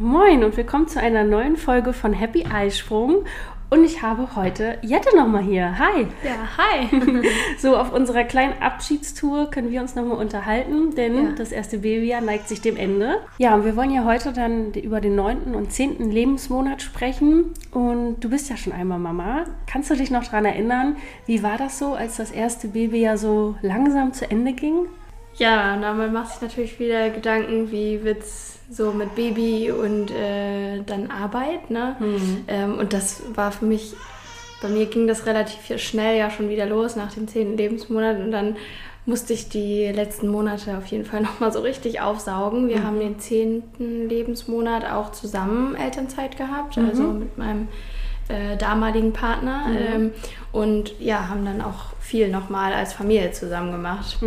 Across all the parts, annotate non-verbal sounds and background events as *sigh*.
Moin und willkommen zu einer neuen Folge von Happy Eisprung. Und ich habe heute Jette nochmal hier. Hi. Ja, hi. *laughs* So, auf unserer kleinen Abschiedstour können wir uns nochmal unterhalten, denn Ja. das erste Babyjahr neigt sich dem Ende. Ja, und wir wollen ja heute dann über den neunten und zehnten Lebensmonat sprechen. Und du bist ja schon einmal Mama. Kannst du dich noch daran erinnern, wie war das so, als das erste Babyjahr so langsam zu Ende ging? Ja, na, man macht sich natürlich wieder Gedanken, wie wird's so mit Baby und äh, dann Arbeit, ne? Ähm, und das war für mich, bei mir ging das relativ schnell ja schon wieder los nach dem zehnten Lebensmonat und dann musste ich die letzten Monate auf jeden Fall *laughs* nochmal so richtig aufsaugen. Wir haben den zehnten Lebensmonat auch zusammen Elternzeit gehabt, also mit meinem äh, damaligen Partner ähm, und ja, haben dann auch viel nochmal als Familie zusammen gemacht.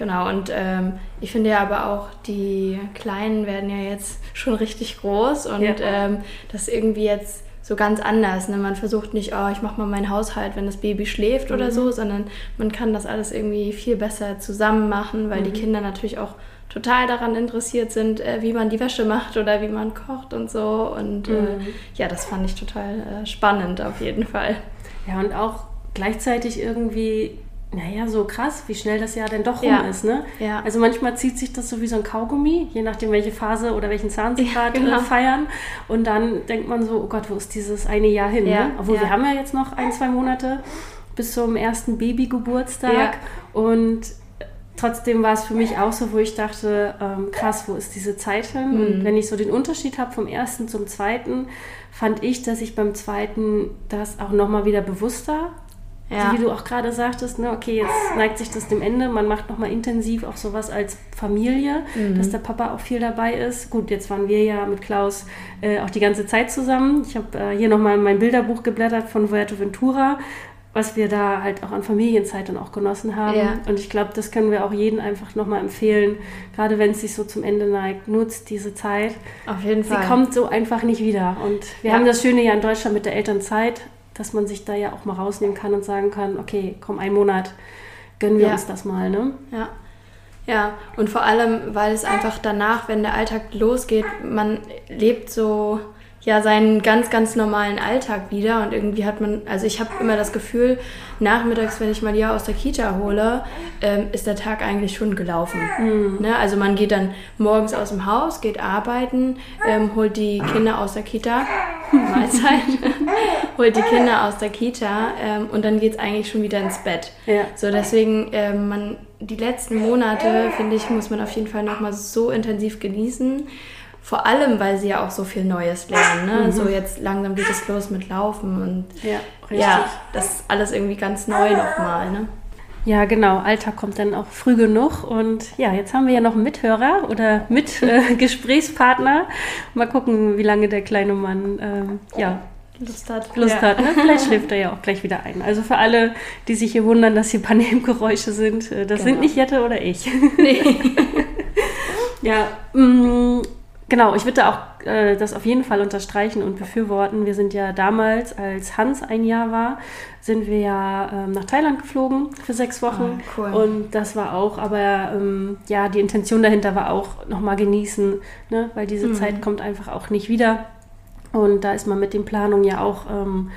Genau, und ähm, ich finde ja aber auch, die Kleinen werden ja jetzt schon richtig groß und Ja. ähm, das ist irgendwie jetzt so ganz anders. Ne? Man versucht nicht, oh, ich mache mal meinen Haushalt, wenn das Baby schläft oder so, sondern man kann das alles irgendwie viel besser zusammen machen, weil die Kinder natürlich auch total daran interessiert sind, äh, wie man die Wäsche macht oder wie man kocht und so. Und äh, ja, das fand ich total äh, spannend auf jeden Fall. Ja, und auch gleichzeitig irgendwie, naja, so krass, wie schnell das Jahr denn doch rum Ja. ist, ne? Ja. Also manchmal zieht sich das so wie so ein Kaugummi, je nachdem, welche Phase oder welchen Zahn sie Ja, gerade genau. äh, feiern. Und dann denkt man so, oh Gott, wo ist dieses eine Jahr hin? Ne? Obwohl wir haben ja jetzt noch ein, zwei Monate bis zum ersten Babygeburtstag. Und trotzdem war es für mich auch so, wo ich dachte, ähm, krass, wo ist diese Zeit hin? Mhm. Und wenn ich so den Unterschied habe vom ersten zum zweiten, fand ich, dass ich beim zweiten das auch nochmal wieder bewusster Ja. so wie du auch gerade sagtest, ne, okay, jetzt neigt sich das dem Ende. Man macht nochmal intensiv auch sowas als Familie, Mhm. dass der Papa auch viel dabei ist. Gut, jetzt waren wir ja mit Klaus äh, auch die ganze Zeit zusammen. Ich habe äh, hier nochmal in mein Bilderbuch geblättert von Fuerteventura, was wir da halt auch an Familienzeit dann auch genossen haben. Ja. Und ich glaube, das können wir auch jedem einfach nochmal empfehlen, gerade wenn es sich so zum Ende neigt. Nutzt diese Zeit. Auf jeden Sie Fall. kommt so einfach nicht wieder. Und wir Ja. haben das Schöne ja in Deutschland mit der Elternzeit, dass man sich da ja auch mal rausnehmen kann und sagen kann, okay, komm, einen Monat gönnen wir Ja. uns das mal, ne? Ja. Ja, und vor allem, weil es einfach danach, wenn der Alltag losgeht, man lebt so ja seinen ganz, ganz normalen Alltag wieder und irgendwie hat man, also ich habe immer das Gefühl, nachmittags, wenn ich mal Lia aus der Kita hole, ähm, ist der Tag eigentlich schon gelaufen. Ne? Also man geht dann morgens aus dem Haus, geht arbeiten, ähm, holt die Kinder aus der Kita, *laughs* Mahlzeit, *laughs* holt die Kinder aus der Kita ähm, und dann geht es eigentlich schon wieder ins Bett. Ja. So, deswegen, ähm, man, die letzten Monate, finde ich, muss man auf jeden Fall nochmal so intensiv genießen. Vor allem, weil sie ja auch so viel Neues lernen. Ne? So jetzt langsam geht es los mit Laufen und Ja, richtig. ja, das ist alles irgendwie ganz neu nochmal. Ne? Ja, genau. Alltag kommt dann auch früh genug. Und ja, jetzt haben wir ja noch einen Mithörer oder mit äh. *laughs* Mal gucken, wie lange der kleine Mann ähm, ja, Lust hat. Lust ja. hat. Ne? Vielleicht *laughs* schläft er ja auch gleich wieder ein. Also für alle, die sich hier wundern, dass hier Nebengeräusche sind, äh, das sind Genau. nicht Jette oder ich. *laughs* ja, mh, genau. Ich würde da auch äh, das auf jeden Fall unterstreichen und befürworten. Wir sind ja damals, als Hans ein Jahr war, sind wir ja ähm, nach Thailand geflogen für sechs Wochen. Ah, cool. Und das war auch, aber ähm, ja, die Intention dahinter war auch nochmal genießen, ne? weil diese Mhm. Zeit kommt einfach auch nicht wieder. Und da ist man mit den Planungen ja auch, ähm,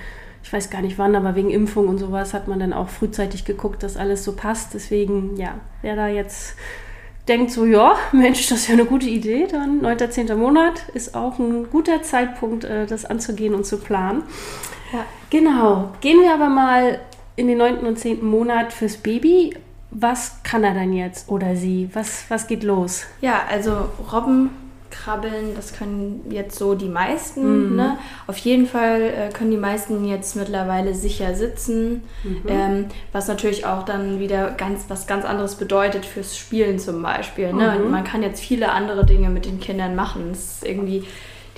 ich weiß gar nicht wann, aber wegen Impfung und sowas hat man dann auch frühzeitig geguckt, dass alles so passt. Deswegen, ja, wer da jetzt denkt so, ja, *laughs* Mensch, das ist ja eine gute Idee, dann 9., 10. Monat ist auch ein guter Zeitpunkt, äh, das anzugehen und zu planen. Ja. Genau. Gehen wir aber mal in den 9. und 10. Monat fürs Baby. Was kann er dann jetzt oder sie? Was, was geht los? Ja, also Robben krabbeln, das können jetzt so die meisten. Ne? Auf jeden Fall äh, können die meisten jetzt mittlerweile sicher sitzen, ähm, was natürlich auch dann wieder ganz was ganz anderes bedeutet fürs Spielen zum Beispiel. Ne? Man kann jetzt viele andere Dinge mit den Kindern machen. Es ist irgendwie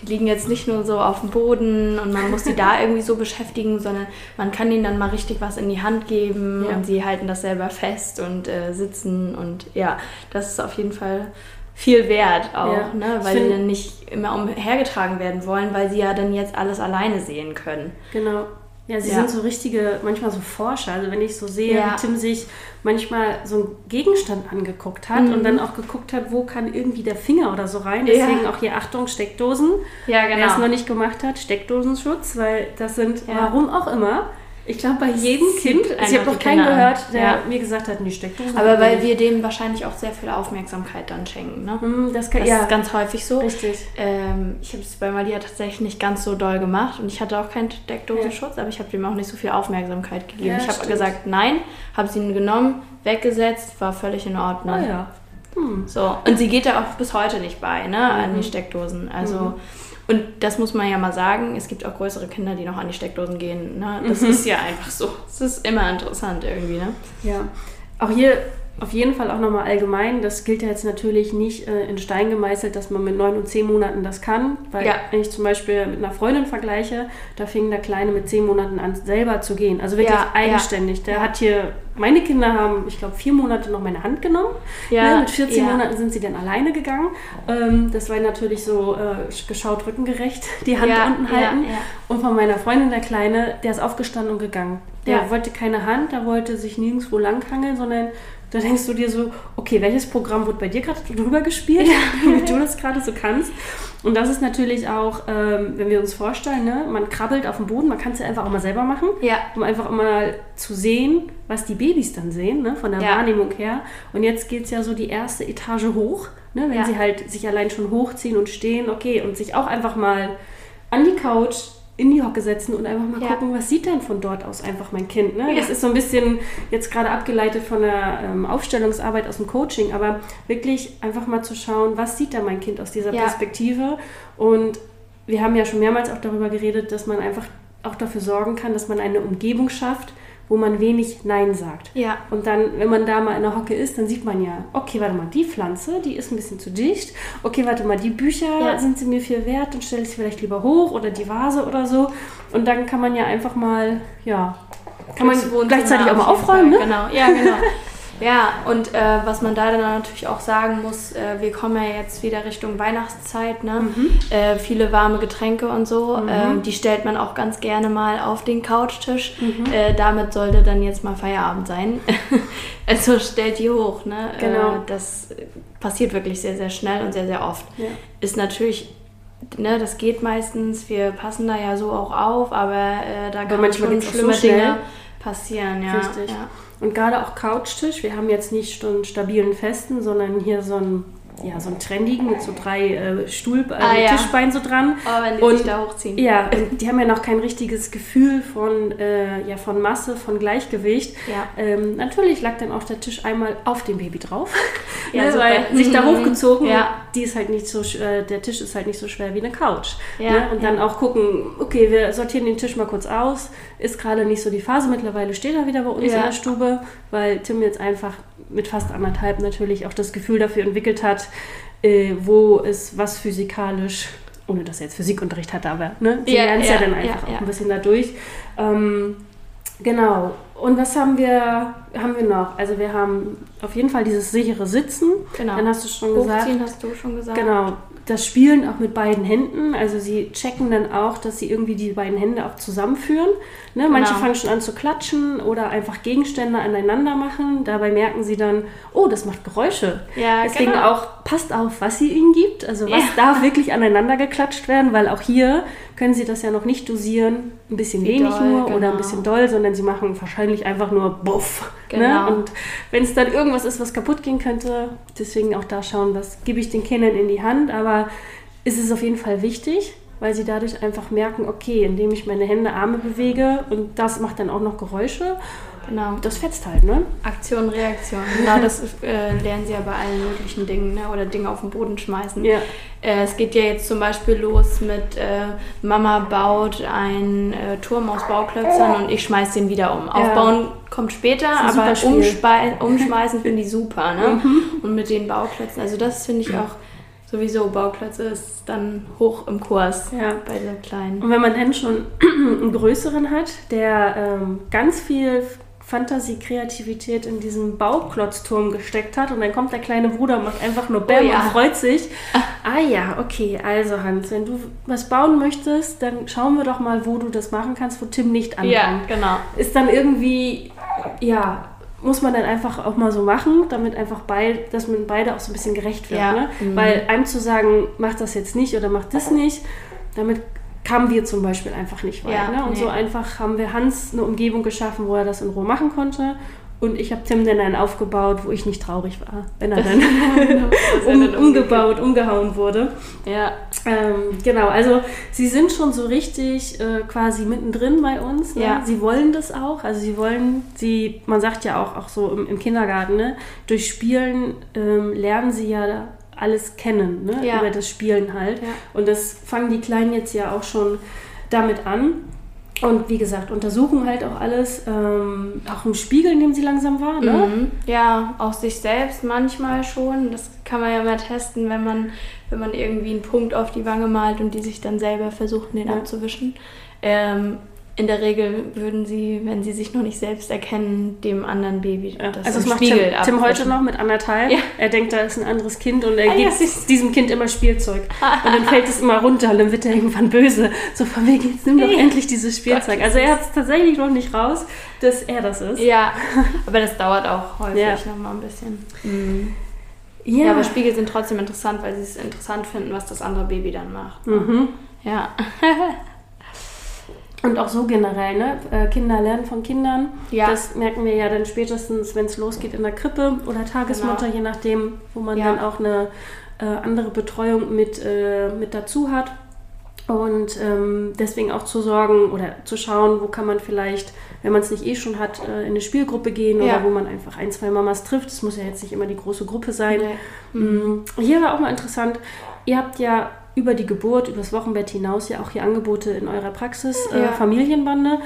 die liegen jetzt nicht nur so auf dem Boden und man muss die *laughs* da irgendwie so beschäftigen, sondern man kann ihnen dann mal richtig was in die Hand geben Ja. und sie halten das selber fest und äh, sitzen und ja, das ist auf jeden Fall viel wert auch, Ja. ne? Weil sie dann nicht immer umhergetragen werden wollen, weil sie ja dann jetzt alles alleine sehen können. Genau. Ja, sie Ja. sind so richtige, manchmal so Forscher. Also wenn ich so sehe, Ja. wie Tim sich manchmal so einen Gegenstand angeguckt hat und dann auch geguckt hat, wo kann irgendwie der Finger oder so rein. Mhm. Ja. Deswegen auch hier Achtung, Steckdosen. Ja, Wer es noch nicht gemacht hat, Steckdosenschutz, weil das sind, warum auch immer, ich glaube bei jedem Kind, also ich habe noch die keinen Kinder an. gehört, der Ja. mir gesagt hat, nee, Steckdosen. Aber weil nicht. wir dem wahrscheinlich auch sehr viel Aufmerksamkeit dann schenken, ne? Hm, das kann, Das ja, ist ganz häufig so. richtig. Ähm, ich habe es bei Malia tatsächlich nicht ganz so doll gemacht und ich hatte auch keinen Steckdosenschutz, aber ich habe dem auch nicht so viel Aufmerksamkeit gegeben. Ja, ich habe gesagt, nein, habe sie genommen, weggesetzt, war völlig in Ordnung. Ah ja. So, und sie geht da auch bis heute nicht bei, ne, an Mhm. die Steckdosen. Also, und das muss man ja mal sagen, es gibt auch größere Kinder, die noch an die Steckdosen gehen. Ne? Das Mhm. ist ja einfach so. Es ist immer interessant irgendwie, ne? Ja, auch hier auf jeden Fall auch nochmal allgemein, das gilt ja jetzt natürlich nicht äh, in Stein gemeißelt, dass man mit neun und zehn Monaten das kann, weil Ja. wenn ich zum Beispiel mit einer Freundin vergleiche, da fing der Kleine mit zehn Monaten an, selber zu gehen, also wirklich Ja, eigenständig. Der ja. hat hier, meine Kinder haben, ich glaube, vier Monate noch meine Hand genommen. Ja, Ne, mit 14 ja. Monaten sind sie dann alleine gegangen. Ähm, das war natürlich so äh, geschaut rückengerecht, die Hand unten halten. Und von meiner Freundin, der Kleine, der ist aufgestanden und gegangen. Der wollte keine Hand, der wollte sich nirgendwo langhangeln, sondern da denkst du dir so, okay, welches Programm wird bei dir gerade drüber gespielt, *laughs* damit du das gerade so kannst. Und das ist natürlich auch, ähm, wenn wir uns vorstellen, ne, man krabbelt auf dem Boden, man kann es ja einfach auch mal selber machen, Ja. um einfach mal zu sehen, was die Babys dann sehen, ne, von der Ja. Wahrnehmung her. Und jetzt geht es ja so die erste Etage hoch, ne, wenn Ja. sie halt sich allein schon hochziehen und stehen, okay, und sich auch einfach mal an die Couch in die Hocke setzen und einfach mal Ja. gucken, was sieht denn von dort aus einfach mein Kind. Ne? Ja. Das ist so ein bisschen jetzt gerade abgeleitet von der ähm, Aufstellungsarbeit aus dem Coaching, aber wirklich einfach mal zu schauen, was sieht da mein Kind aus dieser Ja. Perspektive. Und wir haben ja schon mehrmals auch darüber geredet, dass man einfach auch dafür sorgen kann, dass man eine Umgebung schafft, wo man wenig Nein sagt. Ja. Und dann, wenn man da mal in der Hocke ist, dann sieht man ja, okay, warte mal, die Pflanze, die ist ein bisschen zu dicht. Okay, warte mal, die Bücher Ja. sind sie mir viel wert, dann stelle ich sie vielleicht lieber hoch oder die Vase oder so. Und dann kann man ja einfach mal, ja, kann man gleichzeitig auch mal aufräumen, ne? Genau, ja, genau. *laughs* Ja, und äh, was man da dann natürlich auch sagen muss, äh, wir kommen ja jetzt wieder Richtung Weihnachtszeit, ne? Mhm. Äh, viele warme Getränke und so, ähm, die stellt man auch ganz gerne mal auf den Couchtisch. Mhm. Äh, damit sollte dann jetzt mal Feierabend sein. *laughs* also stellt die hoch, ne? Genau. Äh, das passiert wirklich sehr, sehr schnell und sehr, sehr oft. Ja. Ist natürlich Ne, das geht meistens, wir passen da ja so auch auf, aber äh, da kann manchmal schon geht's auch so schlimme schnell. Dinge passieren, ja. Richtig. Ja. Und gerade auch Couchtisch, wir haben jetzt nicht so einen stabilen festen, sondern hier so einen, ja, so einen trendigen mit so drei äh, Stuhl, äh, Ah, ja. Tischbeinen so dran. Oh, wenn die Und- sich da hochziehen. Ja, und die haben ja noch kein richtiges Gefühl von, äh, ja, von Masse, von Gleichgewicht. Ja. Ähm, natürlich lag dann auch der Tisch einmal auf dem Baby drauf, *laughs* Ja, ne, weil sich da Mhm. hochgezogen, Ja. die ist halt nicht so, äh, der Tisch ist halt nicht so schwer wie eine Couch. Ja, ne? Und dann auch gucken, okay, wir sortieren den Tisch mal kurz aus, ist gerade nicht so die Phase. Mittlerweile steht er wieder bei uns in der Stube, weil Tim jetzt einfach mit fast anderthalb natürlich auch das Gefühl dafür entwickelt hat, äh, wo ist was physikalisch, ohne dass er jetzt Physikunterricht hatte, aber ne, sie Ja, lernen es ja, ja, dann einfach ja. auch ein bisschen dadurch. Ähm, genau. Und was haben wir, haben wir noch? Also wir haben auf jeden Fall dieses sichere Sitzen. Genau. Dann hast du schon gesagt. Hochziehen hast du schon gesagt. Genau, das Spielen auch mit beiden Händen. Also sie checken dann auch, dass sie irgendwie die beiden Hände auch zusammenführen. Ne? Manche Genau. fangen schon an zu klatschen oder einfach Gegenstände aneinander machen. Dabei merken sie dann, oh, das macht Geräusche. Ja, Deswegen genau. auch, passt auf, was sie ihnen gibt. Also was Ja. darf wirklich aneinander geklatscht werden, weil auch hier können sie das ja noch nicht dosieren. Ein bisschen Wie wenig doll, nur oder genau. ein bisschen doll, sondern sie machen wahrscheinlich einfach nur buff. Ne? Genau. Und wenn es dann irgendwas ist, was kaputt gehen könnte, deswegen auch da schauen, was gebe ich den Kindern in die Hand. Aber ist es auf jeden Fall wichtig, weil sie dadurch einfach merken, okay, indem ich meine Hände, Arme bewege und das macht dann auch noch Geräusche, Genau. das fetzt halt, ne? Aktion, Reaktion. *laughs* Genau, das äh, lernen sie ja bei allen möglichen Dingen, ne? oder Dinge auf den Boden schmeißen. Ja. Äh, es geht ja jetzt zum Beispiel los mit äh, Mama baut einen äh, Turm aus Bauklötzern und ich schmeiß den wieder um. Aufbauen kommt später, aber *laughs* umschmeißen finde ich super. Ne? Und mit den Bauklötzen, also das finde ich auch sowieso, Bauklötze ist dann hoch im Kurs Ja. bei so kleinen. Und wenn man dann schon *clears throat* einen größeren hat, der ähm, ganz viel Fantasie, Kreativität in diesen Bauklotzturm gesteckt hat und dann kommt der kleine Bruder und macht einfach nur Bäm Oh ja. und freut sich. Ah ja, okay, also Hans, wenn du was bauen möchtest, dann schauen wir doch mal, wo du das machen kannst, wo Tim nicht ankommt. Ja, genau. Ist dann irgendwie, ja, muss man dann einfach auch mal so machen, damit einfach beid, dass man beide auch so ein bisschen gerecht wird. Ja. Ne? Mhm. Weil einem zu sagen, mach das jetzt nicht oder mach das nicht, damit kamen wir zum Beispiel einfach nicht weit. Ja, ne? Und nee. so einfach haben wir Hans eine Umgebung geschaffen, wo er das in Ruhe machen konnte. Und ich habe Tim dann einen aufgebaut, wo ich nicht traurig war, wenn er *laughs* dann um, umgebaut, umgehauen wurde. Ja, Ähm, genau, also sie sind schon so richtig äh, quasi mittendrin bei uns. Ne? Ja. Sie wollen das auch. Also sie wollen, sie, man sagt ja auch, auch so im, im Kindergarten, ne? durch Spielen ähm, lernen sie ja alles kennen, ne? Ja. über das Spielen halt. Ja. Und das fangen die Kleinen jetzt ja auch schon damit an. Und wie gesagt, untersuchen halt auch alles, ähm, auch im Spiegel nehmen sie langsam wahr. Ne? Mhm. Ja, auch sich selbst manchmal schon. Das kann man ja mal testen, wenn man, wenn man irgendwie einen Punkt auf die Wange malt und die sich dann selber versuchen, den Ja. abzuwischen. Ähm, in der Regel würden sie, wenn sie sich noch nicht selbst erkennen, dem anderen Baby Ja, das also das macht Tim, Spiegel Tim heute abwischen. noch mit anderthalb. Ja. Er denkt, da ist ein anderes Kind und er Ah, ja, gibt süß. diesem Kind immer Spielzeug. Und dann fällt es immer runter und dann wird er irgendwann böse. So von wegen, jetzt nimm doch Ja. endlich dieses Spielzeug. Also er hat es tatsächlich noch nicht raus, dass er das ist. Ja, *laughs* aber das dauert auch häufig Ja. noch mal ein bisschen. Mhm. Ja, Ja, aber Spiegel sind trotzdem interessant, weil sie es interessant finden, was das andere Baby dann macht. mhm. Ja. *laughs* Und auch so generell, ne? Äh, Kinder lernen von Kindern. Ja. Das merken wir ja dann spätestens, wenn es losgeht in der Krippe oder Tagesmutter, Genau. je nachdem, wo man Ja. dann auch eine äh, andere Betreuung mit, äh, mit dazu hat. Und ähm, deswegen auch zu sorgen oder zu schauen, wo kann man vielleicht, wenn man es nicht eh schon hat, äh, in eine Spielgruppe gehen Ja. oder wo man einfach ein, zwei Mamas trifft. Es muss ja jetzt nicht immer die große Gruppe sein. Nee. Mm, Hier war auch mal interessant, ihr habt ja über die Geburt, über das Wochenbett hinaus ja auch hier Angebote in eurer Praxis, äh, Ja. Familienbande.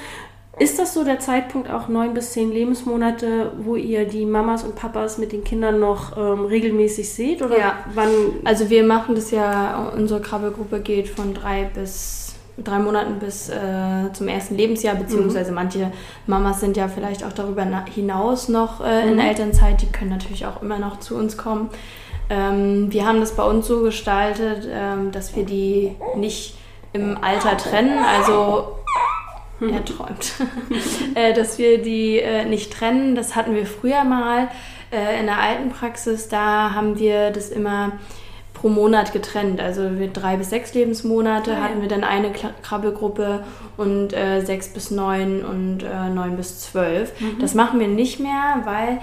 Ist das so der Zeitpunkt auch neun bis zehn Lebensmonate, wo ihr die Mamas und Papas mit den Kindern noch ähm, regelmäßig seht? Oder Ja. wann? Also wir machen das ja, unsere Krabbelgruppe geht von drei bis drei Monaten bis äh, zum ersten Lebensjahr, beziehungsweise manche Mamas sind ja vielleicht auch darüber na- hinaus noch äh, in Mhm. Elternzeit, die können natürlich auch immer noch zu uns kommen. Ähm, wir haben das bei uns so gestaltet, ähm, dass wir die nicht im Alter trennen, also er träumt, *laughs* äh, dass wir die äh, nicht trennen. Das hatten wir früher mal äh, in der alten Praxis. Da haben wir das immer pro Monat getrennt. Also wir drei bis sechs Lebensmonate Ah, ja. hatten wir dann eine Krabbelgruppe und äh, sechs bis neun und äh, neun bis zwölf. Mhm. Das machen wir nicht mehr, weil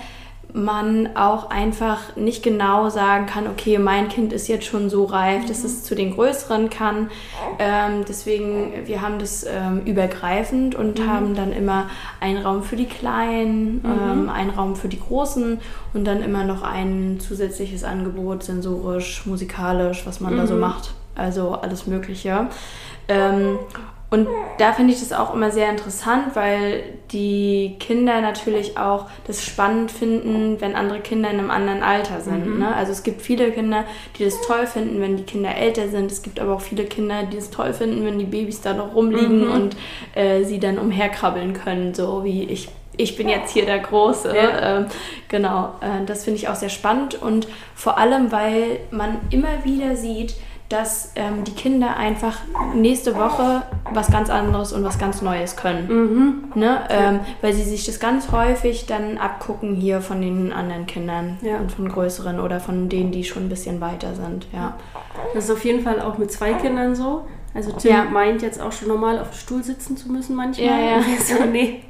man auch einfach nicht genau sagen kann, okay, mein Kind ist jetzt schon so reif, dass es zu den Größeren kann. Ähm, deswegen, wir haben das ähm, übergreifend und haben dann immer einen Raum für die Kleinen, ähm, einen Raum für die Großen und dann immer noch ein zusätzliches Angebot, sensorisch, musikalisch, was man da so macht. Also alles Mögliche. Ähm, und da finde ich das auch immer sehr interessant, weil die Kinder natürlich auch das spannend finden, wenn andere Kinder in einem anderen Alter sind. Ne? Also es gibt viele Kinder, die das toll finden, wenn die Kinder älter sind. Es gibt aber auch viele Kinder, die es toll finden, wenn die Babys da noch rumliegen und äh, sie dann umherkrabbeln können, so wie ich. Ich bin jetzt hier der Große. Ja. Ähm, genau, äh, das finde ich auch sehr spannend und vor allem, weil man immer wieder sieht, dass ähm, die Kinder einfach nächste Woche was ganz anderes und was ganz Neues können. Ne? Ähm, weil sie sich das ganz häufig dann abgucken hier von den anderen Kindern Ja. und von größeren oder von denen, die schon ein bisschen weiter sind. Ja. Das ist auf jeden Fall auch mit zwei Kindern so. Also Tim Ja. meint jetzt auch schon normal auf dem Stuhl sitzen zu müssen manchmal. Ja, ja. *laughs* So, nee.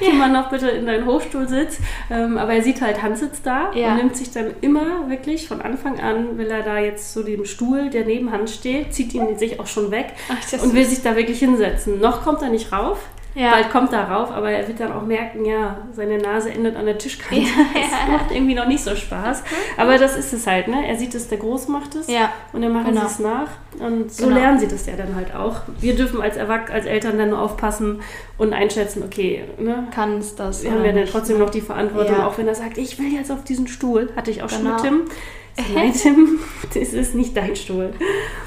*laughs* Noch bitte in deinen Hochstuhlsitz. Ähm, aber er sieht halt, Hans sitzt da Ja. und nimmt sich dann immer wirklich von Anfang an, will er da jetzt zu dem Stuhl, der neben Hans steht, zieht ihn sich auch schon weg Ach, und will sich da wirklich hinsetzen. Noch kommt er nicht rauf. Ja. bald kommt er rauf, aber er wird dann auch merken, ja, seine Nase endet an der Tischkante. *laughs* Das macht irgendwie noch nicht so Spaß. Aber das ist es halt, ne? Er sieht es, der Groß macht es Ja, und dann machen genau. sie es nach. Und so Genau. lernen sie das ja dann halt auch. Wir dürfen als Erwachsene, als Eltern dann nur aufpassen und einschätzen, okay, ne? Kann es das. Wir haben ja dann trotzdem ne? noch die Verantwortung, Ja. auch wenn er sagt, ich will jetzt auf diesen Stuhl. Hatte ich auch schon Genau. mit Tim. Ich so, Nein, Tim, *laughs* das ist nicht dein Stuhl.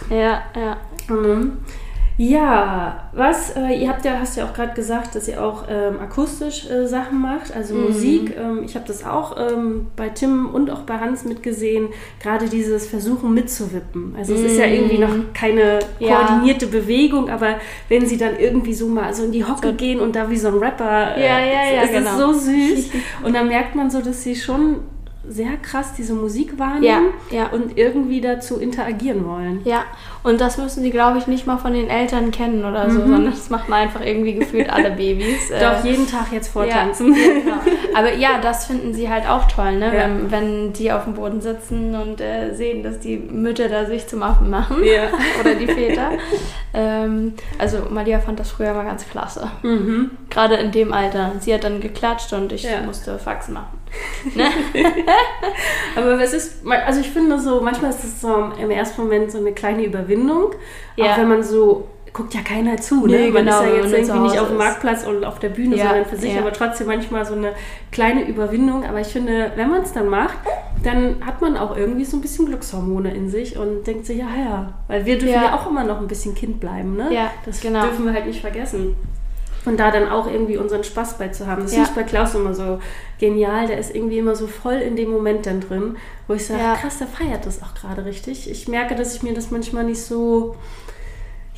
Ja, ja. Mhm. Ja, was, äh, ihr habt ja, hast ja auch gerade gesagt, dass ihr auch ähm, akustisch äh, Sachen macht, also Mhm. Musik. Ähm, ich habe das auch ähm, bei Tim und auch bei Hans mitgesehen, gerade dieses Versuchen mitzuwippen. Also es ist ja irgendwie noch keine Mhm. Ja. koordinierte Bewegung, aber wenn sie dann irgendwie so mal so in die Hocke gehen und da wie so ein Rapper, äh, Ja, ja, ja, es genau. ist so süß. *laughs* Und dann merkt man so, dass sie schon sehr krass diese Musik wahrnehmen Ja, ja. und irgendwie dazu interagieren wollen. Ja, und das müssen sie, glaube ich, nicht mal von den Eltern kennen oder so, sondern das machen einfach irgendwie gefühlt alle *laughs* Babys. Äh, Doch jeden Tag jetzt vortanzen. Ja, genau. Aber ja, das finden sie halt auch toll, ne? Wenn, wenn die auf dem Boden sitzen und äh, sehen, dass die Mütter da sich zum Affen machen. *laughs* Oder die Väter. ähm, also Malia fand das früher mal ganz klasse. Mhm. Gerade in dem Alter. Sie hat dann geklatscht und ich musste Faxen machen. *laughs* Aber es ist, also ich finde so, manchmal ist es so im ersten Moment so eine kleine Überwindung. Ja. Auch wenn man so, guckt ja keiner zu, ne? Nee, man genau, ist ja wenn jetzt irgendwie nicht auf dem. Marktplatz und auf der Bühne, Ja, sondern für sich, ja. aber trotzdem manchmal so eine kleine Überwindung. Aber ich finde, wenn man es dann macht, dann hat man auch irgendwie so ein bisschen Glückshormone in sich und denkt sich, ja, ja. Weil wir dürfen ja, Ja. auch immer noch ein bisschen Kind bleiben, ne? Ja, das genau. dürfen wir halt nicht vergessen. Und da dann auch irgendwie unseren Spaß bei zu haben. Das Ja. finde ich bei Klaus immer so genial. Der ist irgendwie immer so voll in dem Moment dann drin, wo ich sage, Ja. krass, der feiert das auch gerade richtig. Ich merke, dass ich mir das manchmal nicht so,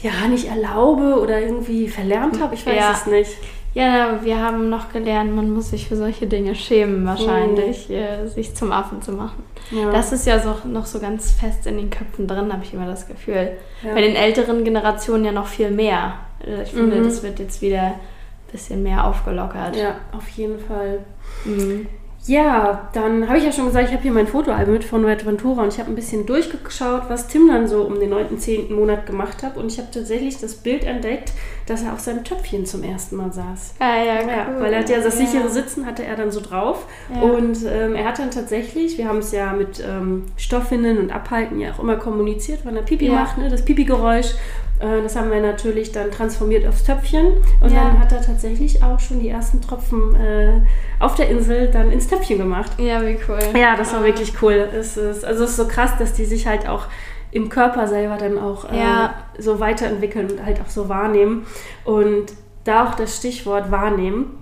ja, nicht erlaube oder irgendwie verlernt habe. Ich weiß Ja. es nicht. Ja, wir haben noch gelernt, man muss sich für solche Dinge schämen, wahrscheinlich, äh, sich zum Affen zu machen. Ja. Das ist ja so, noch so ganz fest in den Köpfen drin, habe ich immer das Gefühl. Ja. Bei den älteren Generationen ja noch viel mehr. Äh, Ich finde, Mhm. das wird jetzt wieder ein bisschen mehr aufgelockert. Ja, auf jeden Fall. Mhm. Ja, dann habe ich ja schon gesagt, ich habe hier mein Fotoalbum mit von Red Ventura und ich habe ein bisschen durchgeschaut, was Tim dann so um den 9., 10. Monat gemacht hat. Und ich habe tatsächlich das Bild entdeckt, dass er auf seinem Töpfchen zum ersten Mal saß. Ah, ja, Ja, cool. weil er hat ja das Ja. sichere Sitzen hatte er dann so drauf. Ja. Und ähm, er hat dann tatsächlich, wir haben es ja mit ähm, Stoffwindeln und Abhalten ja auch immer kommuniziert, wenn er Pipi Ja. macht, ne, das Pipi-Geräusch. Äh, das haben wir natürlich dann transformiert aufs Töpfchen. Und Ja. dann hat er tatsächlich auch schon die ersten Tropfen äh, auf der Insel dann ins Töpfchen gemacht. Ja, wie cool. Ja, das war Ah. wirklich cool. Es ist, also es ist so krass, dass die sich halt auch im Körper selber dann auch äh, Ja. so weiterentwickeln und halt auch so wahrnehmen. Und da auch das Stichwort wahrnehmen.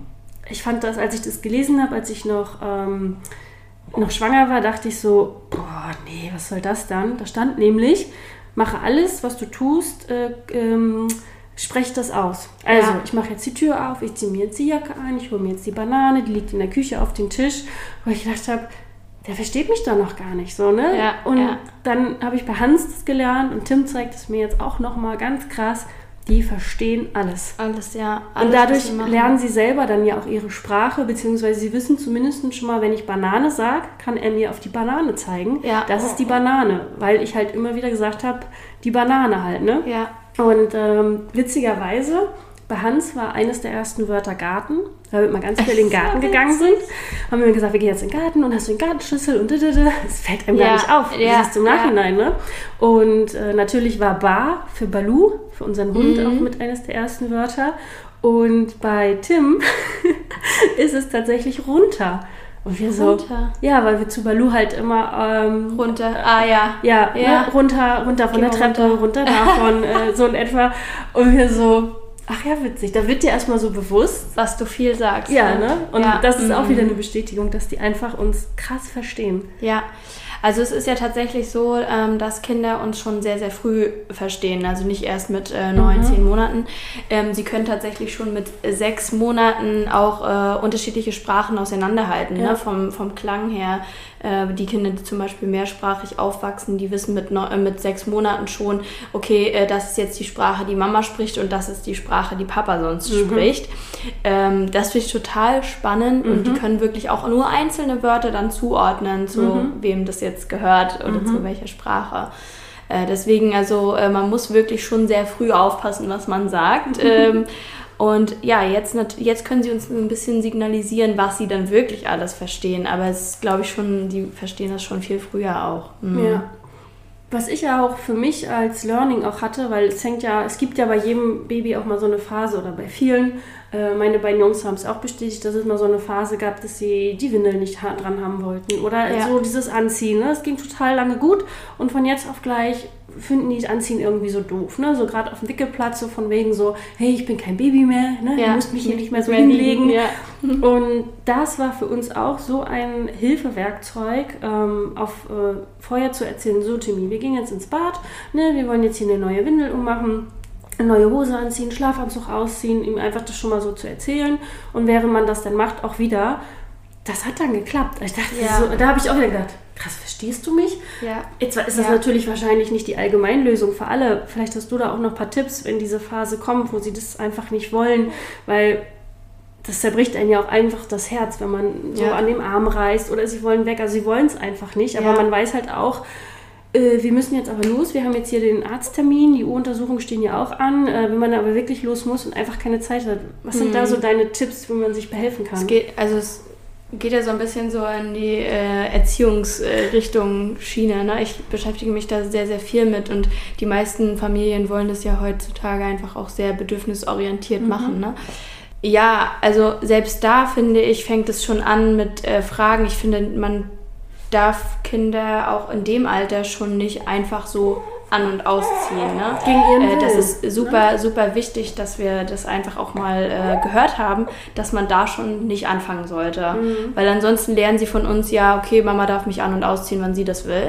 Ich fand das, als ich das gelesen habe, als ich noch, ähm, noch schwanger war, dachte ich so, boah, nee, was soll das dann? Da stand nämlich, mache alles, was du tust, äh, ähm, sprech das aus. Also, Ja. ich mache jetzt die Tür auf, ich ziehe mir jetzt die Jacke an, ich hole mir jetzt die Banane, die liegt in der Küche auf dem Tisch, wo ich gedacht habe, der versteht mich doch noch gar nicht so, ne? Ja, und ja. dann habe ich bei Hans das gelernt und Tim zeigt es mir jetzt auch nochmal ganz krass, die verstehen alles. Alles, ja. Alles, Und dadurch lernen sie selber dann ja auch ihre Sprache, beziehungsweise sie wissen zumindest schon mal, wenn ich Banane sage, kann er mir auf die Banane zeigen. Ja. Das ist die Banane, weil ich halt immer wieder gesagt habe, die Banane halt, ne? Ja. Und ähm, witzigerweise, bei Hans war eines der ersten Wörter Garten, weil wir mal ganz viel in den Garten gegangen sind. Haben wir gesagt, wir gehen jetzt in den Garten und hast du den Gartenschlüssel und. Es fällt einem gar Ja, nicht auf. ja, das ist im ja. Nachhinein, ne? Und äh, natürlich war Bar für Balu, für unseren Hund Mhm. auch mit eines der ersten Wörter. Und bei Tim *laughs* ist es tatsächlich runter. Und wir so, Runter. ja, weil wir zu Balu halt immer ähm, Runter. Ah, ja. ja, Ja. Ne, runter, runter von Geh der Treppe, runter, runter. davon, äh, so in *laughs* etwa. Und wir so, ach ja, witzig. Da wird dir erstmal so bewusst. Was du viel sagst. Ja, ne? Und Ja. das ist auch Mhm. wieder eine Bestätigung, dass die einfach uns krass verstehen. Ja, also es ist ja tatsächlich so, ähm, dass Kinder uns schon sehr, sehr früh verstehen. Also nicht erst mit äh, neun, zehn Monaten. Ähm, sie können tatsächlich schon mit sechs Monaten auch äh, unterschiedliche Sprachen auseinanderhalten. Ja. Ne? Vom, vom Klang her. Äh, die Kinder, die zum Beispiel mehrsprachig aufwachsen, die wissen mit, äh, mit sechs Monaten schon, okay, äh, das ist jetzt die Sprache, die Mama spricht und das ist die Sprache, die Papa sonst spricht. Ähm, das finde ich total spannend und die können wirklich auch nur einzelne Wörter dann zuordnen, zu wem das jetzt gehört oder zu welcher Sprache. Äh, deswegen, also man muss wirklich schon sehr früh aufpassen, was man sagt. *laughs* Und ja, jetzt, jetzt können sie uns ein bisschen signalisieren, was sie dann wirklich alles verstehen. Aber es glaube ich schon, die verstehen das schon viel früher auch. Mhm. Ja. Was ich ja auch für mich als Learning auch hatte, weil es hängt ja, es gibt ja bei jedem Baby auch mal so eine Phase oder bei vielen. Äh, meine beiden Jungs haben es auch bestätigt, dass es mal so eine Phase gab, dass sie die Windel nicht dran haben wollten. Oder Ja. so dieses Anziehen. Ne? Es ging total lange gut und von jetzt auf gleich finden die das Anziehen irgendwie so doof. Ne? So gerade auf dem Wickelplatz, so von wegen so, hey, ich bin kein Baby mehr, ne? Ja. musst mich hier nicht mehr so hinlegen. ja. *laughs* Und das war für uns auch so ein Hilfewerkzeug, ähm, auf äh, vorher zu erzählen, so Timmy, wir gehen jetzt ins Bad, ne, wir wollen jetzt hier eine neue Windel ummachen, neue Hose anziehen, Schlafanzug ausziehen, ihm einfach das schon mal so zu erzählen. Und während man das dann macht, auch wieder, das hat dann geklappt. Ich dachte, Ja. so, da habe ich auch wieder gedacht, krass, verstehst du mich? Ja. Jetzt ist das Ja. natürlich wahrscheinlich nicht die Allgemeinlösung für alle. Vielleicht hast du da auch noch ein paar Tipps, wenn diese Phase kommt, wo sie das einfach nicht wollen, weil das zerbricht einen ja auch einfach das Herz, wenn man so Ja. an dem Arm reißt oder sie wollen weg. Also sie wollen es einfach nicht, aber man weiß halt auch, äh, wir müssen jetzt aber los. Wir haben jetzt hier den Arzttermin, die U-Untersuchungen stehen ja auch an. Äh, wenn man aber wirklich los muss und einfach keine Zeit hat, was sind da so deine Tipps, wie man sich behelfen kann? Es geht, also es geht ja so ein bisschen so in die äh, Erziehungsrichtung Schiene. Ne? Ich beschäftige mich da sehr, sehr viel mit und die meisten Familien wollen das ja heutzutage einfach auch sehr bedürfnisorientiert machen. Ne? Ja, also selbst da finde ich, fängt es schon an mit äh, Fragen. Ich finde, man darf Kinder auch in dem Alter schon nicht einfach so an- und ausziehen. Ne? Gegen ihren äh, Das ist super, super wichtig, dass wir das einfach auch mal äh, gehört haben, dass man da schon nicht anfangen sollte. Weil ansonsten lernen sie von uns ja, okay, Mama darf mich an- und ausziehen, wann sie das will.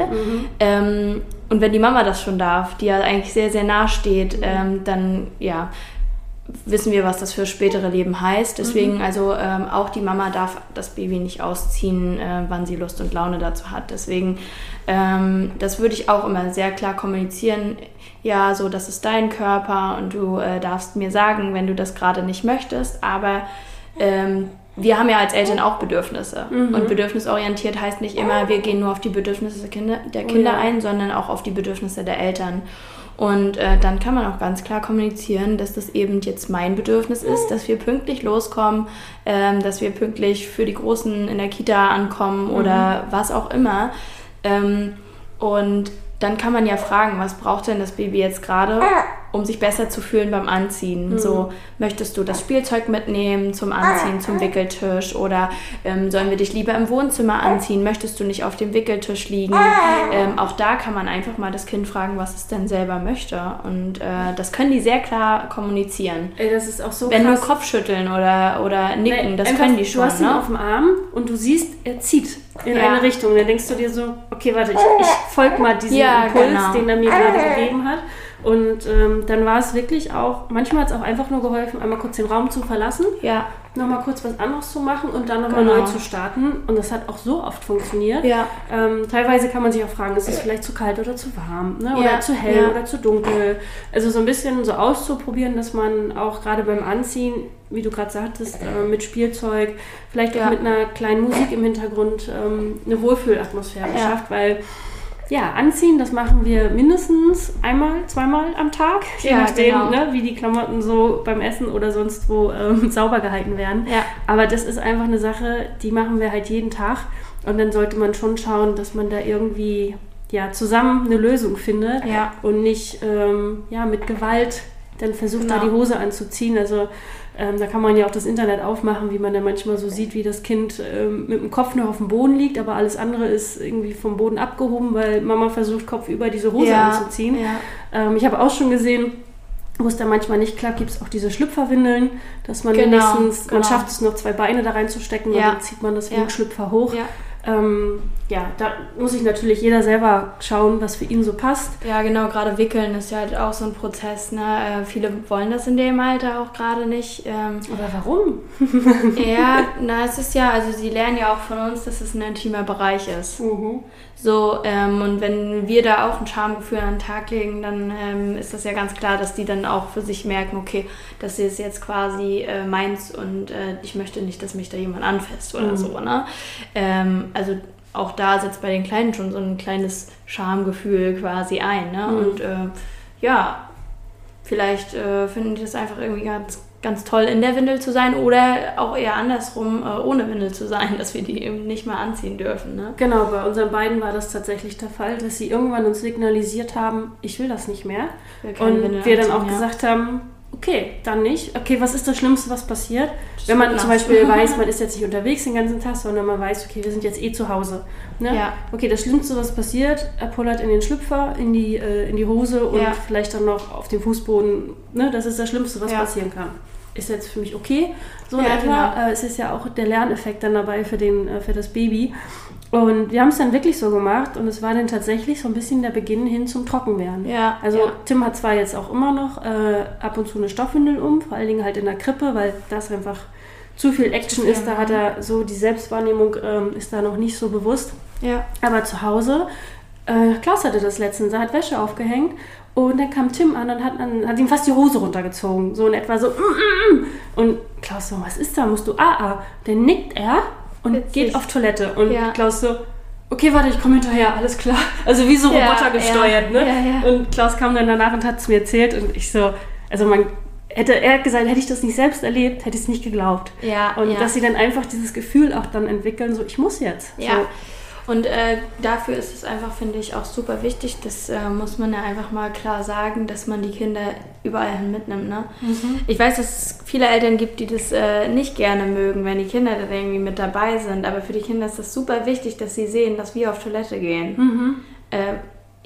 Ähm, und wenn die Mama das schon darf, die ja eigentlich sehr, sehr nah steht, ähm, dann ja, wissen wir, was das für spätere Leben heißt. Deswegen, also ähm, auch die Mama darf das Baby nicht ausziehen, äh, wann sie Lust und Laune dazu hat. Deswegen, ähm, das würde ich auch immer sehr klar kommunizieren. Ja, so, das ist dein Körper und du äh, darfst mir sagen, wenn du das gerade nicht möchtest. Aber ähm, wir haben ja als Eltern auch Bedürfnisse. Und bedürfnisorientiert heißt nicht immer, wir gehen nur auf die Bedürfnisse der Kinder, der Kinder ja. ein, sondern auch auf die Bedürfnisse der Eltern. Und äh, dann kann man auch ganz klar kommunizieren, dass das eben jetzt mein Bedürfnis ist, dass wir pünktlich loskommen, ähm, dass wir pünktlich für die Großen in der Kita ankommen oder was auch immer. Ähm, und dann kann man ja fragen, was braucht denn das Baby jetzt gerade, um sich besser zu fühlen beim Anziehen? So, möchtest du das Spielzeug mitnehmen zum Anziehen, zum Wickeltisch? Oder ähm, sollen wir dich lieber im Wohnzimmer anziehen? Möchtest du nicht auf dem Wickeltisch liegen? Ähm, auch da kann man einfach mal das Kind fragen, was es denn selber möchte. Und äh, das können die sehr klar kommunizieren. Ey, das ist auch so Wenn nur krass. Kopfschütteln oder, oder Nicken, Nee, das können die schon. Du hast ihn ne? auf dem Arm und du siehst, er zieht in Ja. eine Richtung. Dann denkst du dir so, okay, warte, ich, ich folge mal diesem Ja, Impuls, genau. den er mir gerade gegeben hat. Und ähm, dann war es wirklich auch, manchmal hat es auch einfach nur geholfen, einmal kurz den Raum zu verlassen, Ja, nochmal kurz was anderes zu machen und dann nochmal Genau. neu zu starten. Und das hat auch so oft funktioniert. Ja. Ähm, teilweise kann man sich auch fragen, ist es vielleicht zu kalt oder zu warm? Ne? Oder Ja, zu hell ja. oder zu dunkel? Also so ein bisschen so auszuprobieren, dass man auch gerade beim Anziehen, wie du gerade sagtest, äh, mit Spielzeug, vielleicht auch mit einer kleinen Musik im Hintergrund ähm, eine Wohlfühlatmosphäre schafft, weil ja, anziehen, das machen wir mindestens einmal, zweimal am Tag, je Ja, nachdem, genau. ne, wie die Klamotten so beim Essen oder sonst wo ähm, *laughs* sauber gehalten werden. Ja. Aber das ist einfach eine Sache, die machen wir halt jeden Tag. Und dann sollte man schon schauen, dass man da irgendwie ja, zusammen eine Lösung findet Ja. und nicht ähm, ja, mit Gewalt dann versucht, da Genau. die Hose anzuziehen. Also ähm, da kann man ja auch das Internet aufmachen, wie man dann manchmal so sieht, wie das Kind ähm, mit dem Kopf noch auf dem Boden liegt, aber alles andere ist irgendwie vom Boden abgehoben, weil Mama versucht, kopfüber diese Hose Ja, anzuziehen. ja. Ähm, ich habe auch schon gesehen, wo es dann manchmal nicht klappt, gibt es auch diese Schlüpferwindeln, dass man Genau, wenigstens, man genau. schafft es noch zwei Beine da reinzustecken und Ja. dann zieht man das Ja. Schlüpfer hoch. Ja. Ähm, ja, da muss sich natürlich jeder selber schauen, was für ihn so passt. Ja, genau, gerade wickeln ist ja halt auch so ein Prozess. Ne? Äh, viele wollen das in dem Alter auch gerade nicht. Ähm, Aber warum? *laughs* ja, na, es ist ja, also sie lernen ja auch von uns, dass es ein intimer Bereich ist. So, ähm, und wenn wir da auch ein Schamgefühl an den Tag legen, dann ähm, ist das ja ganz klar, dass die dann auch für sich merken, okay, das ist jetzt quasi äh, meins und äh, ich möchte nicht, dass mich da jemand anfasst oder so, ne? Ähm, also auch da setzt bei den Kleinen schon so ein kleines Schamgefühl quasi ein, ne? Und äh, ja, vielleicht äh, finden die das einfach irgendwie ganz ganz toll in der Windel zu sein oder auch eher andersrum äh, ohne Windel zu sein, *laughs* dass wir die eben nicht mehr anziehen dürfen. Ne? Genau, bei unseren beiden war das tatsächlich der Fall, dass sie irgendwann uns signalisiert haben, ich will das nicht mehr. Wir Und wir dann auch ja. gesagt haben, okay, dann nicht. Okay, was ist das Schlimmste, was passiert? Das Wenn man zum. Beispiel *laughs* weiß, man ist jetzt nicht unterwegs den ganzen Tag, sondern man weiß, okay, wir sind jetzt eh zu Hause. Ne? Ja. Okay, das Schlimmste, was passiert, er pullert in den Schlüpfer, in die, äh, in die Hose und Ja. vielleicht dann noch auf dem Fußboden. Ne? Das ist das Schlimmste, was Ja. passieren kann. Ist jetzt für mich okay. So Ja, etwa. genau. Äh, es ist ja auch der Lerneffekt dann dabei für, den, äh, für das Baby. Und wir haben es dann wirklich so gemacht und es war dann tatsächlich so ein bisschen der Beginn hin zum Trockenwerden. Ja, Also ja. Tim hat zwar jetzt auch immer noch äh, ab und zu eine Stoffwindel um, vor allen Dingen halt in der Krippe, weil das einfach zu viel Action ist. Da hat er so die Selbstwahrnehmung ähm, ist da noch nicht so bewusst. Ja. Aber zu Hause, äh, Klaus hatte das letztens, er hat Wäsche aufgehängt und dann kam Tim an und hat, an, hat ihm fast die Hose runtergezogen. So in etwa so. Mm, mm, mm. Und Klaus so, was ist da? Musst du ah, ah. Dann nickt er und Witzig. geht auf Toilette. Und Ja. Klaus so, okay, warte, ich komme hinterher, alles klar. *laughs* Also wie so Ja, Roboter gesteuert, ja, ne? ja, ja. Und Klaus kam dann danach und hat es mir erzählt und ich so, also man hätte, er hat gesagt, hätte ich das nicht selbst erlebt, hätte ich es nicht geglaubt. Ja, Und dass sie dann einfach dieses Gefühl auch dann entwickeln, so ich muss jetzt. Ja. Und äh, dafür ist es einfach, finde ich, auch super wichtig. Das äh, muss man ja einfach mal klar sagen, dass man die Kinder überall hin mitnimmt. Ne? Ich weiß, dass es viele Eltern gibt, die das äh, nicht gerne mögen, wenn die Kinder dann irgendwie mit dabei sind. Aber für die Kinder ist das super wichtig, dass sie sehen, dass wir auf Toilette gehen. Äh,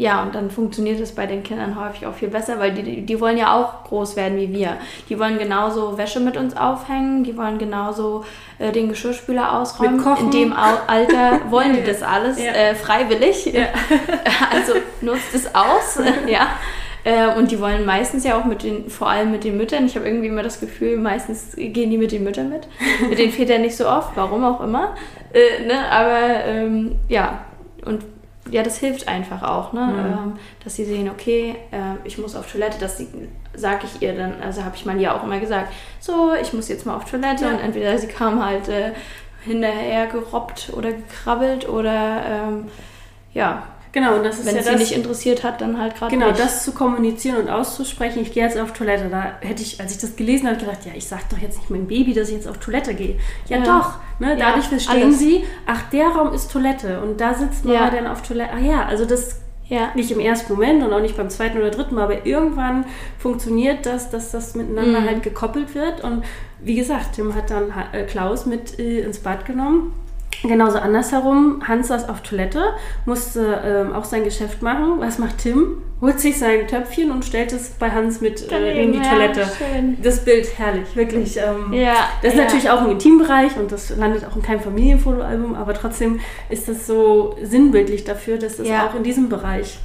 ja, und dann funktioniert es bei den Kindern häufig auch viel besser, weil die, die wollen ja auch groß werden wie wir. Die wollen genauso Wäsche mit uns aufhängen, die wollen genauso äh, den Geschirrspüler ausräumen. Mit kochen. In dem Alter *laughs* wollen die das alles Ja. äh, freiwillig. *laughs* also nutzt es aus, *laughs* ja. Äh, Und die wollen meistens ja auch mit den, vor allem mit den Müttern. Ich habe irgendwie immer das Gefühl, meistens gehen die mit den Müttern mit. mit den Vätern nicht so oft, warum auch immer. Äh, ne? Aber ähm, ja, und ja, das hilft einfach auch, ne? Ähm, dass sie sehen, okay, äh, ich muss auf Toilette, das sage ich ihr dann, also habe ich mal ja auch immer gesagt, so, ich muss jetzt mal auf Toilette Ja. und entweder sie kam halt äh, hinterher gerobbt oder gekrabbelt oder ähm, ja, Genau, und das ist wenn ja es sie das, nicht interessiert hat, dann halt gerade Genau, nicht. das zu kommunizieren und auszusprechen, ich gehe jetzt auf Toilette. Da hätte ich, als ich das gelesen habe, gedacht, ja, ich sage doch jetzt nicht meinem Baby, dass ich jetzt auf Toilette gehe. Ja, Ja. doch. Ne? Ja, Dadurch verstehen alles. sie, ach, der Raum ist Toilette und da sitzt Mama Ja. dann auf Toilette. Ach ja, also das ja. nicht im ersten Moment und auch nicht beim zweiten oder dritten Mal, aber irgendwann funktioniert das, dass das miteinander Mhm. halt gekoppelt wird. Und wie gesagt, Tim hat dann äh, Klaus mit äh, ins Bad genommen. Genauso andersherum, Hans saß auf Toilette, musste ähm, auch sein Geschäft machen. Was macht Tim? Holt sich sein Töpfchen und stellt es bei Hans mit äh, in die ja, Toilette. schön. Das Bild, herrlich, wirklich. Ähm, Ja, das ist ja. natürlich auch ein Intimbereich und das landet auch in keinem Familienfotoalbum, aber trotzdem ist das so sinnbildlich dafür, dass es Ja. auch in diesem Bereich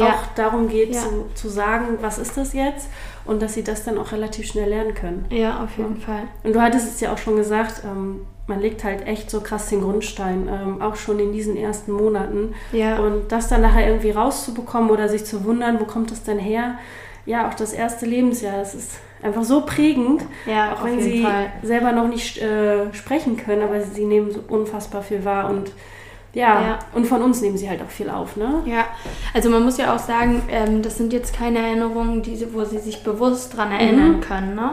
auch darum geht, zu, zu sagen, was ist das jetzt und dass sie das dann auch relativ schnell lernen können. Ja, auf jeden Fall. Und du hattest es ja auch schon gesagt, ähm, man legt halt echt so krass den Grundstein, ähm, auch schon in diesen ersten Monaten. Ja. Und das dann nachher irgendwie rauszubekommen oder sich zu wundern, wo kommt das denn her? Ja, auch das erste Lebensjahr, das ist einfach so prägend, Ja, auch wenn sie Fall. selber noch nicht äh, sprechen können, aber sie nehmen so unfassbar viel wahr und ja, Ja. und von uns nehmen sie halt auch viel auf, ne? Ja, also man muss ja auch sagen, ähm, das sind jetzt keine Erinnerungen, die, wo sie sich bewusst dran erinnern Mhm. können. Ne?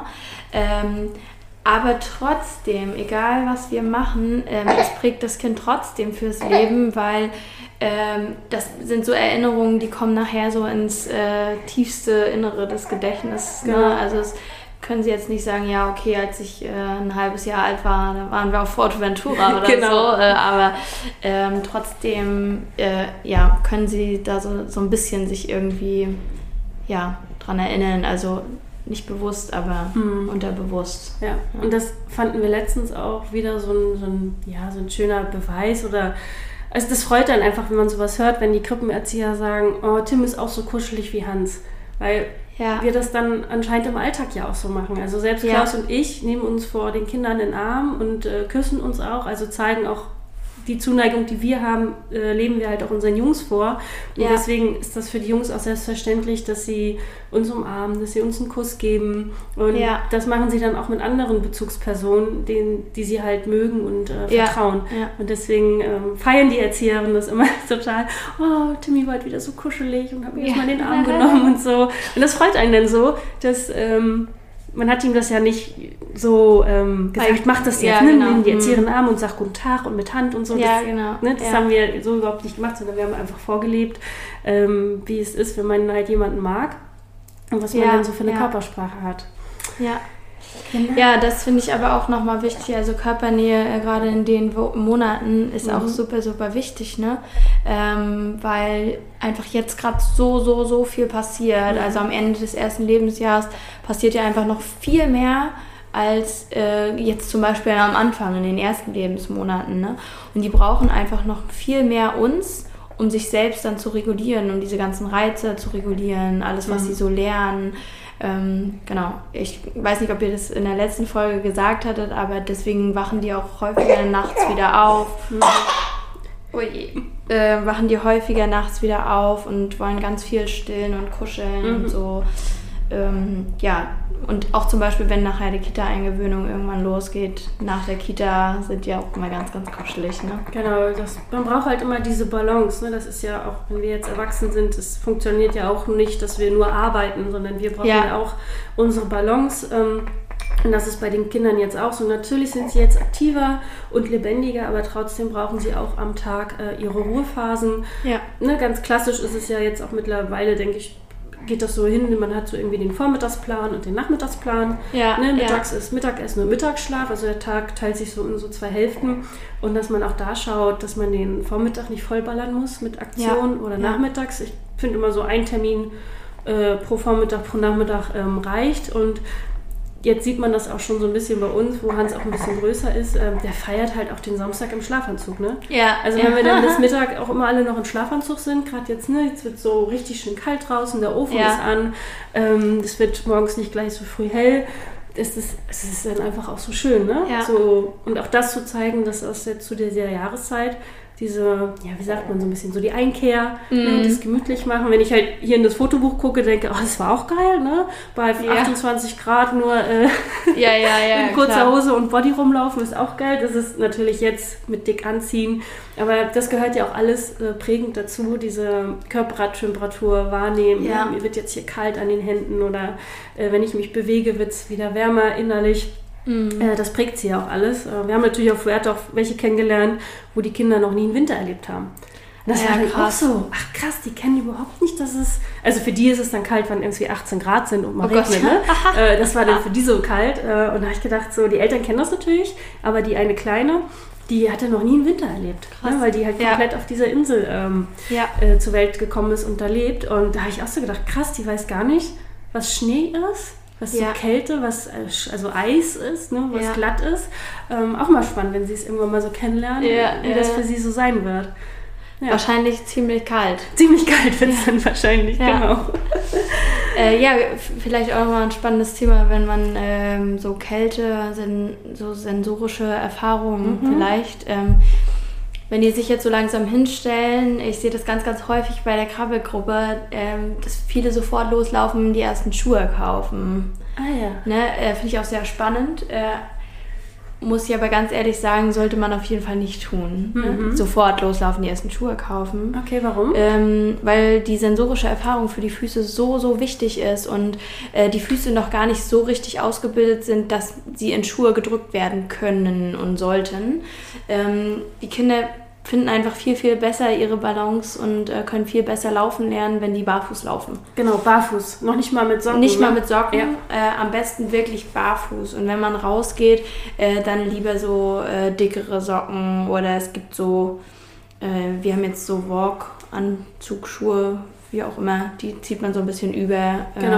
Ähm, aber trotzdem, egal was wir machen, ähm, es prägt das Kind trotzdem fürs Leben, weil ähm, das sind so Erinnerungen, die kommen nachher so ins äh, tiefste Innere des Gedächtnisses. Genau. Ne? Also es können sie jetzt nicht sagen, ja, okay, als ich äh, ein halbes Jahr alt war, da waren wir auf Forteventura *laughs* oder Genau. so. Äh, aber ähm, trotzdem, äh, ja, können sie da so, so ein bisschen sich irgendwie, ja, dran erinnern. Also nicht bewusst, aber Mhm. unterbewusst. Ja, und das fanden wir letztens auch wieder so ein, so ein, ja, so ein schöner Beweis oder also das freut dann einfach, wenn man sowas hört, wenn die Krippenerzieher sagen, oh, Tim ist auch so kuschelig wie Hans. Weil Ja. wir das dann anscheinend im Alltag ja auch so machen. Also selbst Ja. Klaus und ich nehmen uns vor den Kindern in den Arm und äh, küssen uns auch, also zeigen auch die Zuneigung, die wir haben, äh, leben wir halt auch unseren Jungs vor. Und Ja. deswegen ist das für die Jungs auch selbstverständlich, dass sie uns umarmen, dass sie uns einen Kuss geben. Und Ja. das machen sie dann auch mit anderen Bezugspersonen, denen, die sie halt mögen und äh, vertrauen. Ja. Und deswegen ähm, feiern die Erzieherinnen das immer *laughs* total. Oh, Timmy war heute wieder so kuschelig und hat mir jetzt mal in den Arm *laughs* genommen und so. Und das freut einen dann so, dass, ähm, man hat ihm das ja nicht so ähm, gesagt, Weil- mach das jetzt, ja, nimm, genau. nimm die Mhm. Erzieherin Arm und sag guten Tag und mit Hand und so. Ja, das, genau. Ne, das Ja. haben wir so überhaupt nicht gemacht, sondern wir haben einfach vorgelebt, ähm, wie es ist, wenn man halt jemanden mag und was man dann so für eine. Körpersprache hat. Ja. Ja, das finde ich aber auch nochmal wichtig. Also Körpernähe, äh, gerade in den Wo Monaten, ist auch super, super wichtig, ne? Ähm, weil einfach jetzt gerade so, so, so viel passiert. Also am Ende des ersten Lebensjahres passiert ja einfach noch viel mehr als äh, jetzt zum Beispiel am Anfang, in den ersten Lebensmonaten. Ne? Und die brauchen einfach noch viel mehr uns, um sich selbst dann zu regulieren, um diese ganzen Reize zu regulieren, alles, was sie so lernen. Ähm, genau, ich weiß nicht, ob ihr das in der letzten Folge gesagt hattet, aber deswegen wachen die auch häufiger nachts wieder auf. Oh je. Äh, wachen die häufiger nachts wieder auf und wollen ganz viel stillen und kuscheln und so. Ähm, ja, und auch zum Beispiel, wenn nachher die Kita-Eingewöhnung irgendwann losgeht, nach der Kita sind die auch immer ganz, ganz kuschelig. Ne? Genau, das, man braucht halt immer diese Balance. Ne? Das ist ja auch, wenn wir jetzt erwachsen sind, es funktioniert ja auch nicht, dass wir nur arbeiten, sondern wir brauchen Ja. ja, auch unsere Balance. Ähm, und das ist bei den Kindern jetzt auch so. Natürlich sind sie jetzt aktiver und lebendiger, aber trotzdem brauchen sie auch am Tag äh, ihre Ruhephasen. Ja. Ne, ganz klassisch ist es ja jetzt auch mittlerweile, denke ich, geht das so hin, man hat so irgendwie den Vormittagsplan und den Nachmittagsplan. Ja, ne, ja. mittags ist Mittagessen und Mittagsschlaf, also der Tag teilt sich so in so zwei Hälften und dass man auch da schaut, dass man den Vormittag nicht vollballern muss mit Aktionen oder ja. nachmittags. Ich finde immer so ein Termin äh, pro Vormittag, pro Nachmittag ähm, reicht und Jetzt sieht man das auch schon so ein bisschen bei uns, wo Hans auch ein bisschen größer ist. Ähm, der feiert halt auch den Samstag im Schlafanzug, ne? Ja, Also ja. wenn wir dann bis *laughs* Mittag auch immer alle noch im Schlafanzug sind, gerade jetzt, ne, jetzt wird so richtig schön kalt draußen, der Ofen Ja. ist an, ähm, es wird morgens nicht gleich so früh hell. Es ist, es ist dann einfach auch so schön, ne? Ja. So, und auch das zu zeigen, dass das jetzt zu dieser Jahreszeit diese, ja, wie sagt man so ein bisschen, so die Einkehr, Mhm. ne, das gemütlich machen. Wenn ich halt hier in das Fotobuch gucke, denke, oh, das war auch geil, ne? Bei Ja. 28 Grad nur äh, *laughs* ja, ja, in kurzer klar. Hose und Body rumlaufen ist auch geil. Das ist natürlich jetzt mit dick anziehen. Aber das gehört ja auch alles äh, prägend dazu, diese Körpertemperatur wahrnehmen. Mir wird jetzt hier kalt an den Händen oder äh, wenn ich mich bewege, wird es wieder wärmer innerlich. Mhm. Äh, das prägt sie ja auch alles. Äh, wir haben natürlich auf Wert auch welche kennengelernt, wo die Kinder noch nie einen Winter erlebt haben. Das Ja, war dann krass. auch so, ach krass, die kennen überhaupt nicht, dass es, also für die ist es dann kalt, wenn irgendwie 18 Grad sind und mal Oh regnet, ne? *laughs* äh, das war dann für die so kalt. Und da habe ich gedacht, so, die Eltern kennen das natürlich, aber die eine Kleine, die hatte noch nie einen Winter erlebt, Krass. ne? weil die halt Ja. komplett auf dieser Insel ähm, Ja. äh, zur Welt gekommen ist und da lebt. Und da habe ich auch so gedacht, krass, die weiß gar nicht, was Schnee ist, was Ja. so Kälte, was äh, also Eis ist, ne? was Ja. glatt ist. Ähm, auch mal spannend, wenn sie es irgendwann mal so kennenlernen, Ja, wie das für sie so sein wird. Wahrscheinlich ziemlich kalt. Ziemlich kalt wird es dann wahrscheinlich, Ja. genau. *laughs* Äh, ja, vielleicht auch mal ein spannendes Thema, wenn man ähm, so Kälte, sen so sensorische Erfahrungen vielleicht, ähm, wenn die sich jetzt so langsam hinstellen, ich sehe das ganz, ganz häufig bei der Krabbelgruppe, ähm, dass viele sofort loslaufen, die ersten Schuhe kaufen. Ah ja. Ne? Äh, Finde ich auch sehr spannend. Äh, muss ich aber ganz ehrlich sagen, sollte man auf jeden Fall nicht tun. Ne? Sofort loslaufen, die ersten Schuhe kaufen. Okay, warum? Ähm, weil die sensorische Erfahrung für die Füße so, so wichtig ist und äh, die Füße noch gar nicht so richtig ausgebildet sind, dass sie in Schuhe gedrückt werden können und sollten. Ähm, die Kinder finden einfach viel, viel besser ihre Balance und äh, können viel besser laufen lernen, wenn die barfuß laufen. Genau, barfuß. Noch nicht mal mit Socken. Nicht mal ne? mit Socken, Ja. äh, am besten wirklich barfuß. Und wenn man rausgeht, äh, dann lieber so äh, dickere Socken oder es gibt so, äh, wir haben jetzt so Walk-Anzugsschuhe, wie auch immer, die zieht man so ein bisschen über. ähm, Genau.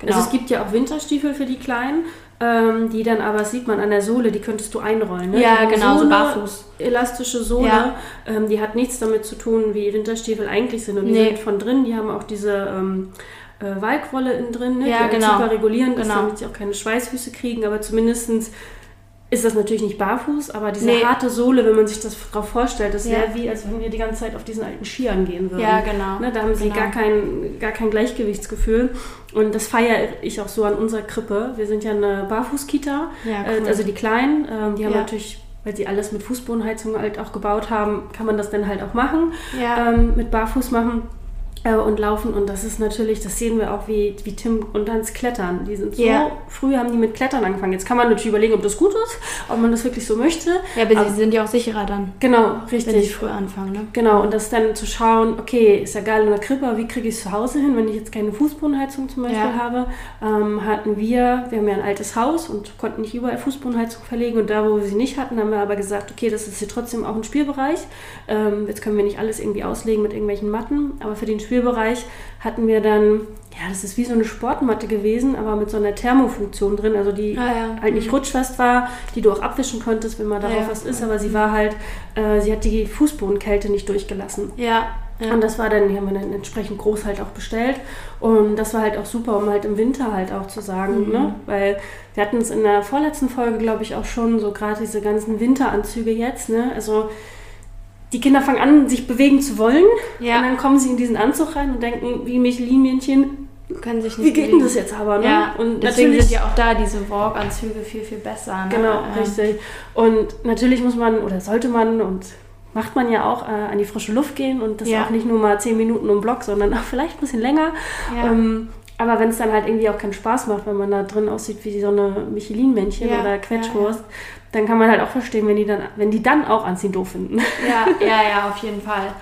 genau. Also es gibt ja auch Winterstiefel für die Kleinen, ähm, die dann aber, sieht man an der Sohle, die könntest du einrollen. Ne? Ja, genau, so Sohle, barfuß. Elastische Sohle, Ja. ähm, die hat nichts damit zu tun, wie Winterstiefel eigentlich sind. Und die Nee. sind von drin, die haben auch diese ähm, äh, Walkrolle innen drin, ne? Ja, die genau. super regulieren, ist, Genau. damit sie auch keine Schweißfüße kriegen, aber zumindestens ist das natürlich nicht barfuß, aber diese Nee. harte Sohle, wenn man sich das drauf vorstellt, das Ja. wäre wie, als wenn wir die ganze Zeit auf diesen alten Skiern gehen würden. Ja, genau. Ne, da haben sie Genau. gar, kein, gar kein Gleichgewichtsgefühl. Und das feiere ich auch so an unserer Krippe. Wir sind ja eine Barfußkita. Ja, äh, cool. also die Kleinen, ähm, die haben Ja. natürlich, weil sie alles mit Fußbodenheizung halt auch gebaut haben, kann man das dann halt auch machen. Ja. Ähm, mit Barfuß machen. Äh, und laufen. Und das ist natürlich, das sehen wir auch, wie, wie Tim und Hans klettern. Die sind so, Ja. früh haben die mit Klettern angefangen. Jetzt kann man natürlich überlegen, ob das gut ist, ob man das wirklich so möchte. Ja, aber, sie sind ja auch sicherer dann, Genau, wenn sie richtig. früh anfangen, ne? Genau, und das dann zu schauen, okay, ist ja geil in der Krippe, aber wie kriege ich es zu Hause hin, wenn ich jetzt keine Fußbodenheizung zum Beispiel Ja. habe, ähm, hatten wir, wir haben ja ein altes Haus und konnten nicht überall Fußbodenheizung verlegen und da, wo wir sie nicht hatten, haben wir aber gesagt, okay, das ist hier trotzdem auch ein Spielbereich. Ähm, jetzt können wir nicht alles irgendwie auslegen mit irgendwelchen Matten, aber für den Spielbereich hatten wir dann, ja, das ist wie so eine Sportmatte gewesen, aber mit so einer Thermofunktion drin, also die Ah, ja. halt nicht rutschfest war, die du auch abwischen konntest, wenn mal darauf Ja. was ist, aber sie war halt, äh, sie hat die Fußbodenkälte nicht durchgelassen. Ja. ja. Und das war dann, die haben wir dann entsprechend groß halt auch bestellt. Und das war halt auch super, um halt im Winter halt auch zu sagen, Mhm. ne? Weil wir hatten es in der vorletzten Folge, glaube ich, auch schon, so gerade diese ganzen Winteranzüge jetzt, ne? Also die Kinder fangen an, sich bewegen zu wollen. Ja. Und dann kommen sie in diesen Anzug rein und denken, wie Michelin-Männchen, können sich nicht wie geht denn bewegen. das jetzt aber, ne? Ja, und deswegen natürlich- sind ja auch da diese Walk-Anzüge viel, viel besser. Ne? Genau, Ähm, richtig. Und natürlich muss man oder sollte man und macht man ja auch äh, an die frische Luft gehen und das Ja. auch nicht nur mal zehn Minuten um Block, sondern auch vielleicht ein bisschen länger. Ja. Ähm, aber wenn es dann halt irgendwie auch keinen Spaß macht, wenn man da drin aussieht wie so eine Michelin-Männchen Ja, oder Quetschwurst, dann kann man halt auch verstehen, wenn die dann, wenn die dann auch anziehen doof finden. Ja, *laughs* ja, ja, auf jeden Fall.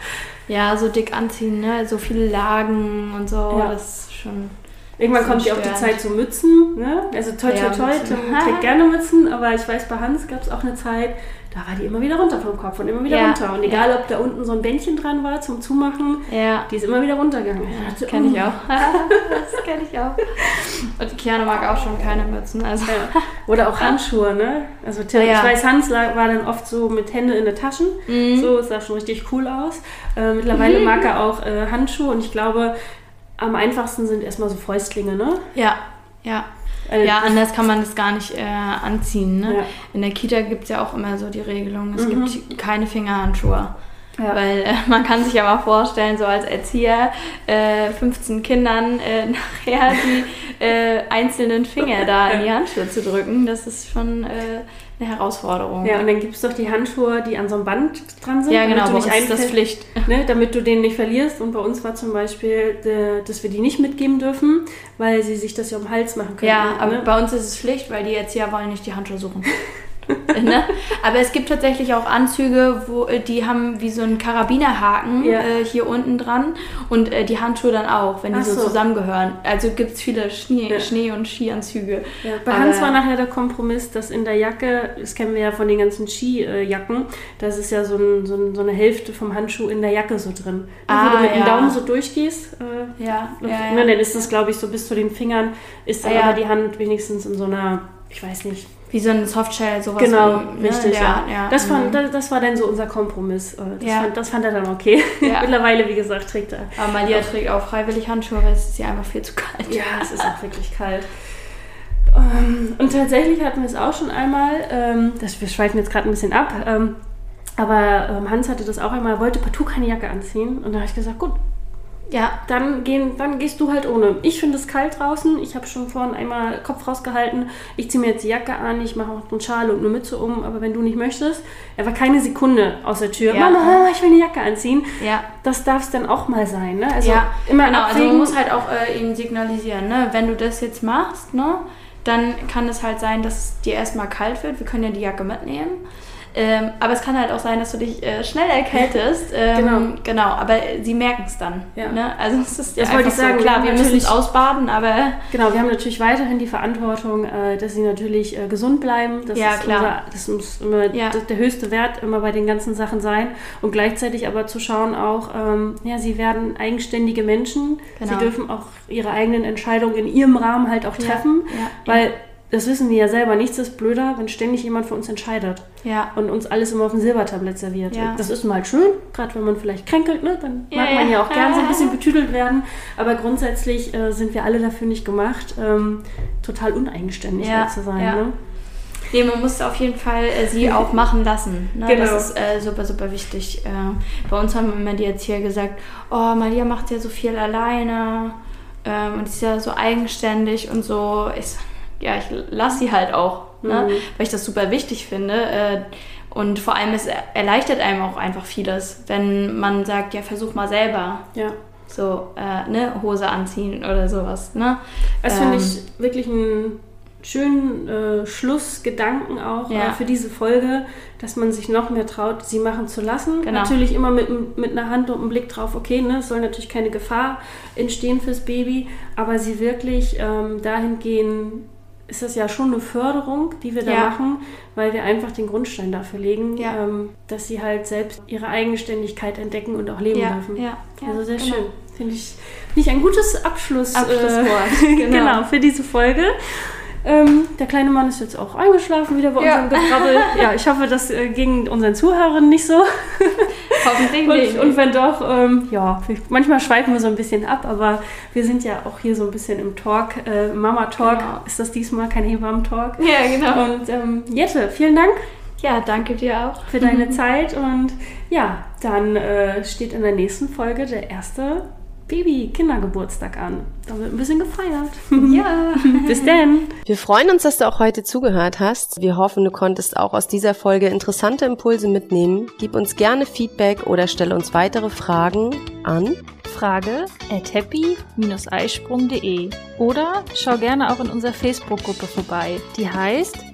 Ja, so dick anziehen, ne? So viele Lagen und so, Ja. das ist schon. Irgendwann Das kommt ja auch die. Zeit zu Mützen. Ne? Also toi toi Ja, toi. Tim trägt gerne Mützen, aber ich weiß, bei Hans gab es auch eine Zeit, da war die immer wieder runter vom Kopf und immer wieder Ja, runter. Und egal, ob da unten so ein Bändchen dran war zum Zumachen, Ja, die ist immer wieder runtergegangen. *laughs* das dachte, kenne ich auch. das kenne ich auch. Und Kiana mag auch schon keine Mützen. Also. Ja. Oder auch *laughs* Handschuhe, ne? Also Ja, ja. ich weiß, Hans war dann oft so mit Hände in den Taschen. Mhm. So, es sah schon richtig cool aus. Äh, mittlerweile mag er auch äh, Handschuhe und ich glaube, am einfachsten sind erstmal so Fäustlinge, ne? Ja, ja. Äh, Ja, anders kann man das gar nicht äh, anziehen. Ne? Ja. In der Kita gibt es ja auch immer so die Regelung, es Mhm. gibt keine Fingerhandschuhe. Ja. Weil äh, man kann sich ja mal vorstellen, so als Erzieher, äh, 15 Kindern äh, *laughs* nachher die äh, einzelnen Finger da in die *laughs* Handschuhe zu drücken, das ist schon äh, eine Herausforderung. Ja, und dann gibt es doch die Handschuhe, die an so einem Band dran sind. Ja, damit genau, du nicht ist das Pflicht. *laughs* Ne, damit du den nicht verlierst. Und bei uns war zum Beispiel, äh, dass wir die nicht mitgeben dürfen, weil sie sich das ja um den Hals machen können. Ja, aber ne? bei uns ist es Pflicht, weil die Erzieher wollen nicht die Handschuhe suchen. *laughs* *laughs* ne? Aber es gibt tatsächlich auch Anzüge, wo äh, die haben wie so einen Karabinerhaken Ja. äh, hier unten dran und äh, die Handschuhe dann auch, wenn die so, so. zusammengehören. Also gibt es viele Schnee, Ja. Schnee- und Skianzüge. Ja, bei Aber- Hans war nachher der Kompromiss, dass in der Jacke, das kennen wir ja von den ganzen Skijacken, das ist ja so, ein, so, ein, so eine Hälfte vom Handschuh in der Jacke so drin. Ah, wo du mit dem. Daumen so durchgehst, äh, Ja, ja, ne, dann ist das, glaube ich, so bis zu den Fingern, ist dann ja. aber die Hand wenigstens in so einer, ich weiß nicht. Wie so ein Softshell, sowas. Genau, wie, ne? richtig. Ja, Ja, ja. Das, fand, mhm. das, das war dann so unser Kompromiss. Äh, Das, Ja. fand, das fand er dann okay. Ja. *laughs* Mittlerweile, wie gesagt, trägt er. Aber Malia trägt auch freiwillig Handschuhe, weil es ist ja einfach viel zu kalt. Ja, es ist auch wirklich kalt. Ähm, Und tatsächlich hatten wir es auch schon einmal, ähm, das, wir schweifen jetzt gerade ein bisschen ab, ähm, aber Hans hatte das auch einmal, er wollte partout keine Jacke anziehen. Und da habe ich gesagt, gut, Ja, dann, gehen, dann gehst du halt ohne. Ich finde es kalt draußen. Ich habe schon vorhin einmal Kopf rausgehalten. Ich ziehe mir jetzt die Jacke an, ich mache auch einen Schal und eine Mütze um. Aber wenn du nicht möchtest, er war keine Sekunde aus der Tür. Ja. Mama, Mama, ich will eine Jacke anziehen. ja. Das darf es dann auch mal sein. Ne? Also ja, immer genau. Also abwägen. man muss halt auch äh, ihm signalisieren, ne? wenn du das jetzt machst, ne? dann kann es halt sein, dass es dir erstmal kalt wird. Wir können ja die Jacke mitnehmen. Ähm, aber es kann halt auch sein, dass du dich äh, schnell erkältest. *laughs* Ähm, Genau. Genau, aber sie merken es dann. Ja. Ne? Also es ist Das einfach wollte ich sagen, So, wir klar, wir müssen es ausbaden, aber Genau, wir haben natürlich weiterhin die Verantwortung, äh, dass sie natürlich äh, gesund bleiben. Das Ja, ist klar. Unser, das muss immer Ja. der höchste Wert immer bei den ganzen Sachen sein. Und gleichzeitig aber zu schauen auch, ähm, ja, sie werden eigenständige Menschen. Genau. Sie dürfen auch ihre eigenen Entscheidungen in ihrem Rahmen halt auch Ja, treffen. ja, weil das wissen wir ja selber. Nichts ist blöder, wenn ständig jemand für uns entscheidet ja. und uns alles immer auf dem Silbertablett serviert. Ja. Das ist mal schön, gerade wenn man vielleicht kränkelt, ne? dann Ja, mag man ja. auch gern so ein bisschen betüdelt werden. Aber grundsätzlich äh, sind wir alle dafür nicht gemacht, ähm, total uneigenständig zu sein. Ne? Nee, man muss auf jeden Fall äh, sie auch machen lassen. Ne? Genau. Das ist äh, super, super wichtig. Äh, bei uns haben immer die Erzieher gesagt, oh, Maria macht ja so viel alleine ähm, und ist ja so eigenständig und so. Ich, so, ja, ich lasse sie halt auch, ne? Mhm. weil ich das super wichtig finde. Äh, und vor allem, es erleichtert einem auch einfach vieles, wenn man sagt, ja, versuch mal selber. Ja. So, äh, ne, Hose anziehen oder sowas, ne? Das finde Ähm, ich wirklich einen schönen äh, Schlussgedanken auch Ja. äh, für diese Folge, dass man sich noch mehr traut, sie machen zu lassen. Genau. Natürlich immer mit, mit einer Hand und einem Blick drauf, okay, ne, es soll natürlich keine Gefahr entstehen fürs Baby, aber sie wirklich ähm, dahin gehen, ist das ja schon eine Förderung, die wir da Ja. machen, weil wir einfach den Grundstein dafür legen, Ja. ähm, dass sie halt selbst ihre Eigenständigkeit entdecken und auch leben Ja, dürfen. ja, ja, also sehr genau. schön. Finde ich, finde ich ein gutes Abschluss, Abschlusswort, äh, *laughs* genau. genau, für diese Folge. Ähm, der kleine Mann ist jetzt auch eingeschlafen wieder bei unserem Gebrabbel. Ja, ich hoffe, das äh, ging unseren Zuhörern nicht so. *laughs* Hoffentlich Und, nicht. und wenn doch, ähm, ja, manchmal schweifen wir so ein bisschen ab, aber wir sind ja auch hier so ein bisschen im Talk, äh, Mama-Talk. Genau. Ist das diesmal kein Hebammen-Talk? ja, genau. Und ähm, Jette, vielen Dank Ja, danke dir auch. für deine *laughs* Zeit und ja, dann äh, steht in der nächsten Folge der erste Baby-Kindergeburtstag an. Da wird ein bisschen gefeiert. Ja. *laughs* Bis denn! Wir freuen uns, dass du auch heute zugehört hast. Wir hoffen, du konntest auch aus dieser Folge interessante Impulse mitnehmen. Gib uns gerne Feedback oder stelle uns weitere Fragen an. Frage at happy-eisprung.de oder schau gerne auch in unserer Facebook-Gruppe vorbei. Die heißt